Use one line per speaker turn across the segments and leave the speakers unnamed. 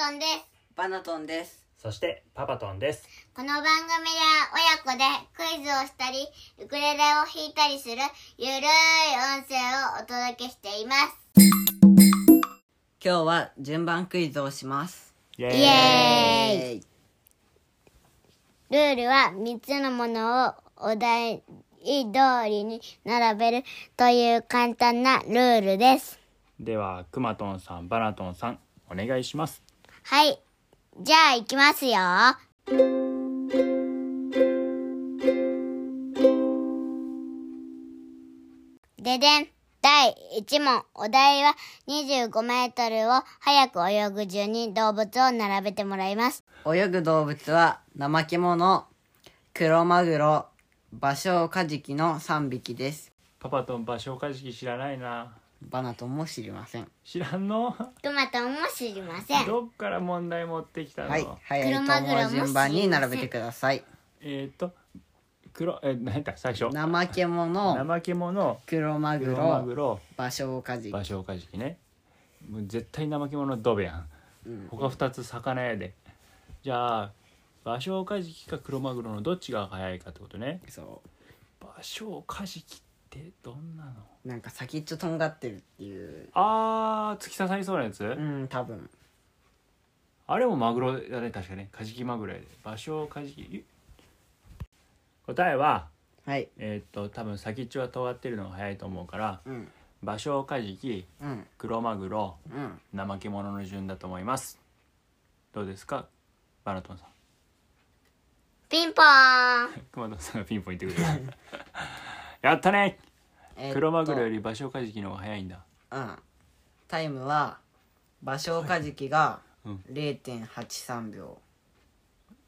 トンです。
バナトンです。
そしてパパトンです
この番組では親子でクイズをしたり、ウクレレを弾いたりするゆるい音声をお届けしています。
今日は順番クイズをします。
イエ
イエーイルールは3つのものをお題通りに並べるという簡単なルールです。
ではくまとんさんバナトンさんお願いします
はい。じゃあ行きますよ。ででん。第1問。お題は25メートルを早く泳ぐ順に動物を並べてもらいます。
泳ぐ動物は怠け者、クロマグロ、バショウカジキの3匹です。
パパトン場所カジキ知らないな
バナトンも知りません。
知らんの？
トマトも知りません。
どっから問題持ってきたの、
はい。早いと思う順番に並べてください。
えっ、ー、と黒え何だ最初。
怠け者、
怠け者。
クロマグ
黒マ
ロ、
グロ。
バショウカジキ。
場所カジキね。もう絶対怠け者ドベやん、他二つ魚やで。じゃあ場所カジキか黒マグロのどっちが早いかってことね。
そ
場所カジキってどんなの？
う。なんか先っちょとんがってるっていう。
あー突き刺さりそうなやつ、
うん、多分。
あれもマグロだね確かねカジキマグロやで場所カジキ答えは
はい。
えーっと多分先っちょが尖ってるのが早いと思うから
うん。
場所カジキ
うん。
黒マグロ
うん。
怠け者の順だと思いますどうですか？バナトンさん
ピンポーン。
熊野さんがピンポン言ってくれる やったね
えーっと
黒マグロより場所カジキの方が早いんだ
うん。タイムは、バショウカジキが
うん
0.83秒。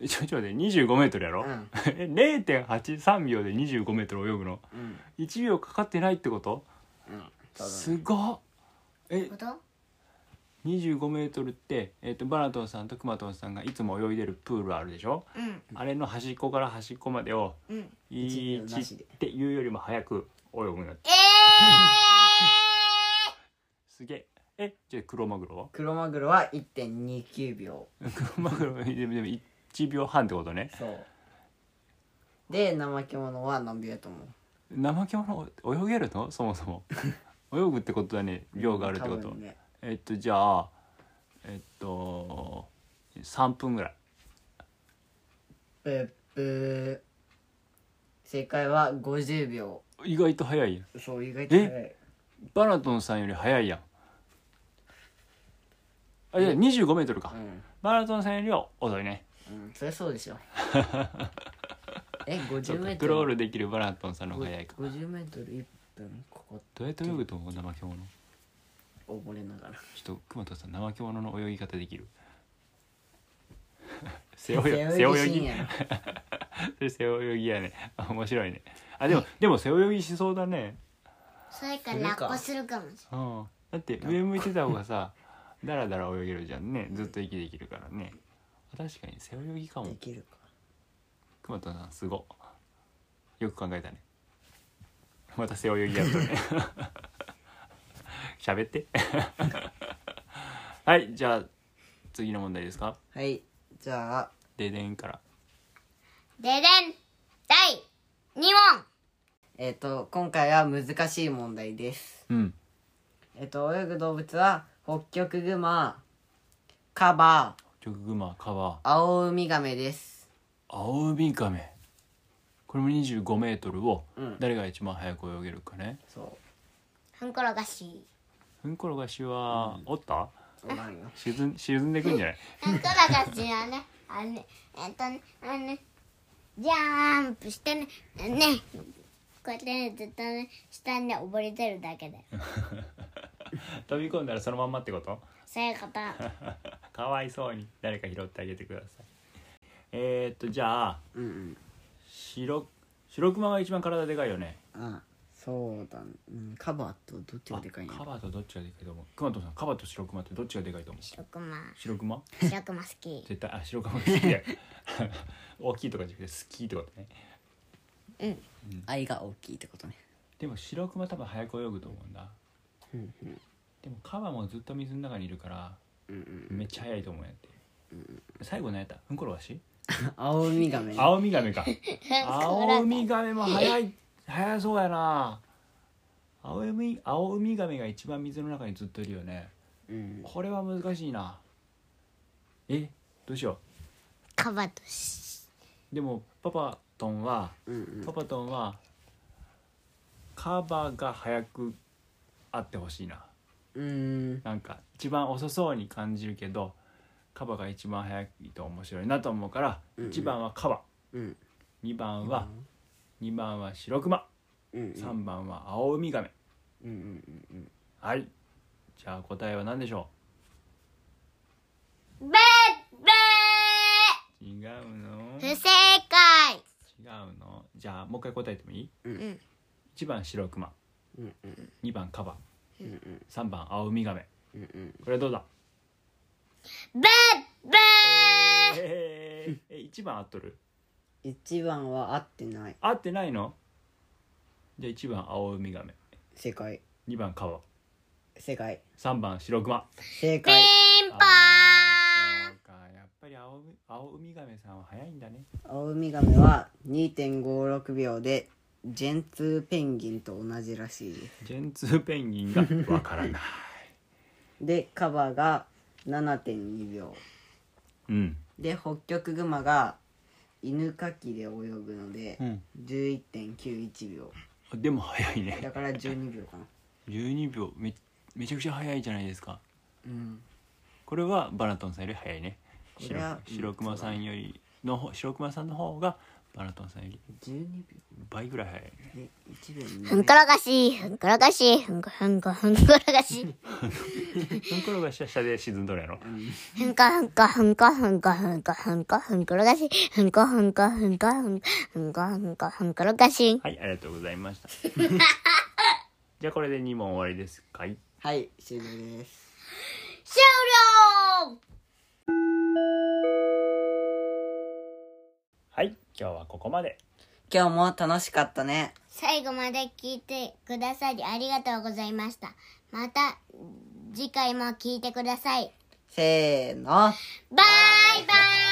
ちょちょ待って25メートルやろ、
うん
え0.83秒で25メートル泳ぐの？
うん。
1秒かかってないってこと？
うん。多分。
すごっえ25メートルって、えー、とバナトンさんとクマトンさんがいつも泳いでるプールあるでしょ？
うん。
あれの端っこから端っこまでを
うん。
1秒なし
1
で。
っていうよりも早く泳ぐんだって
え
すげえ。えじゃあ黒マグロは？
黒マグロは1.29秒。
黒マグロでもでも1秒半ってことね。
そう。で、怠け者は何秒やと思う。
怠け者泳げるの？そもそも。泳ぐってことだね秒があるってこと、
ね。
えっとじゃあえっと3分ぐらい。
ぷっぷー正解は50秒。
意外と早いやん。
そう、意外と早い。
バナトンさんより早いやん。あいや25メートルか、
うん。
バナトンさんよりは遅いね。
うん、そりゃそうでしょ。え、50
そうか
メートル？
クロールできるバナトンさんの方が早いか。
50メートル1分、ここ、
どうやって泳ぐと思う？怠け者
溺れながら。
ちょっと熊田さん怠け者の泳ぎ方できる。背泳ぎ背
背泳ぎ。
背泳ぎ やね。あ面白いね。あでも でも背泳ぎしそうだね。
ー、それから落下するかも。し
うん。だって上向いてた方がさだらだら泳げるじゃんね。ずっと息できるからね。確かに背泳ぎかも。
できるか。
熊田さんすごよく考えたね。また背泳ぎやったね 喋って はいじゃあ次の問題ですか？
はい。じゃあ、
ででんから。
ででん。第2問。
えっ、と、今回は難しい問題です。
うん
えっ、と、泳ぐ動物は、ホッキョクグマ、カバ、
チョクグマカバ
アオウミガメです。
アオウミガメこれも25メートルを
うん
誰が一番早く泳げるかね、
そ
ふんころがし。
ふん。ころがしは、おった
う。ん。
沈ん。沈ん。でくん。じゃない
ふん。ころがしはね、あのね、えっとね、あのね、ジャンプしてね、ね、こうやってね、ずっとね、下にね、溺れてるだけで。
飛び込ん。だらそのまん。まってこと
そういうこと。
かわいそうに誰か拾ってあげてくださいえー、っとじゃあ
うん。うん。
白白熊が一番体でかいよね
あ、そうだ、うん、カバとどっちがでかいんや
カバとどっちがでかいと思う？熊本さんカバと白熊ってどっちがでかいと思う？
白熊。
白熊？
白熊好き。
絶対あ白熊好きで 大きいとかじゃなくて好きってことね。
うん。
愛が大きいってことね。
でも白熊多分早く泳ぐと思うんだ。
うんうん。
でもカバもずっと水の中にいるからめっちゃ速いと思うんやって、最後何やった？ふんころがし？
青ウミガメ
青ウミガメか 青ウミガメも速い速そうやな。青ウミ青ウミガメが一番水の中にずっといるよね。
うん。
これは難しいな。えどうしよ
カバとし
うでもパパトンは
うんうん。
パパトンはカバが早くあってほしいな。
うん。
なんか一番遅そうに感じるけどカバが一番早いと面白いなと思うから、
うんうん。
1番はカバ。
うん。
2番は、2番は白クマ
うんうん。
3番は青ウミガメ。
うんうんうん
はい。じゃあ答えは何でしょ
べっべ
う違うの。
ー不正解。
違うの。じゃあもう一回答えてもいい？
うん
1番白クマ
うんうん。
2番カバ。
うんうん。
3番青ウミガメ。
うんうん。
これどうだ？
べっべ
えー、え1番合っとる？
一番は合ってない。
合ってないの？じゃあ1番青ウミガメ。
正解。
2番カバ
正解。
3番白クマ
ピ
正解。
ンポー。ン
あーそうか。やっぱり青ウミ青ウミガメさんは早いんだね。
青ウミガメは2.56秒でジェンツーペンギンと同じらしい。です
ジェンツーペンギンがわからない。
でカバが7.2秒。
うん。
でホッキョクグマが犬かきで泳ぐので
うん。
11.91秒。
でも早いね。
だから12秒かな。
12秒。めめちゃくちゃ早いじゃないですか。
うん。
これはバナトンさんより早いね。
これは
白白熊さんよりの方白熊さんの方がバナトンさんより
12
倍ぐらい早い。ね
秒え1秒に
ふんころがしふんころがしふんこふんこふんころがし。
ふんころが下下で沈んどるやろ。
ふんこふんこふんこふんこふんこふんこふんころがしふんこふんこふんこふんこふんこふんこふんころがし。
はいありがとうございました。じゃあこれで2問終わりですかい？
はい終了です。
終了！
はい今日はここまで。
今日も楽しかったね。
最後まで聞いてくださりありがとうございました。また次回も聞いてください。
せーの。
バイバイ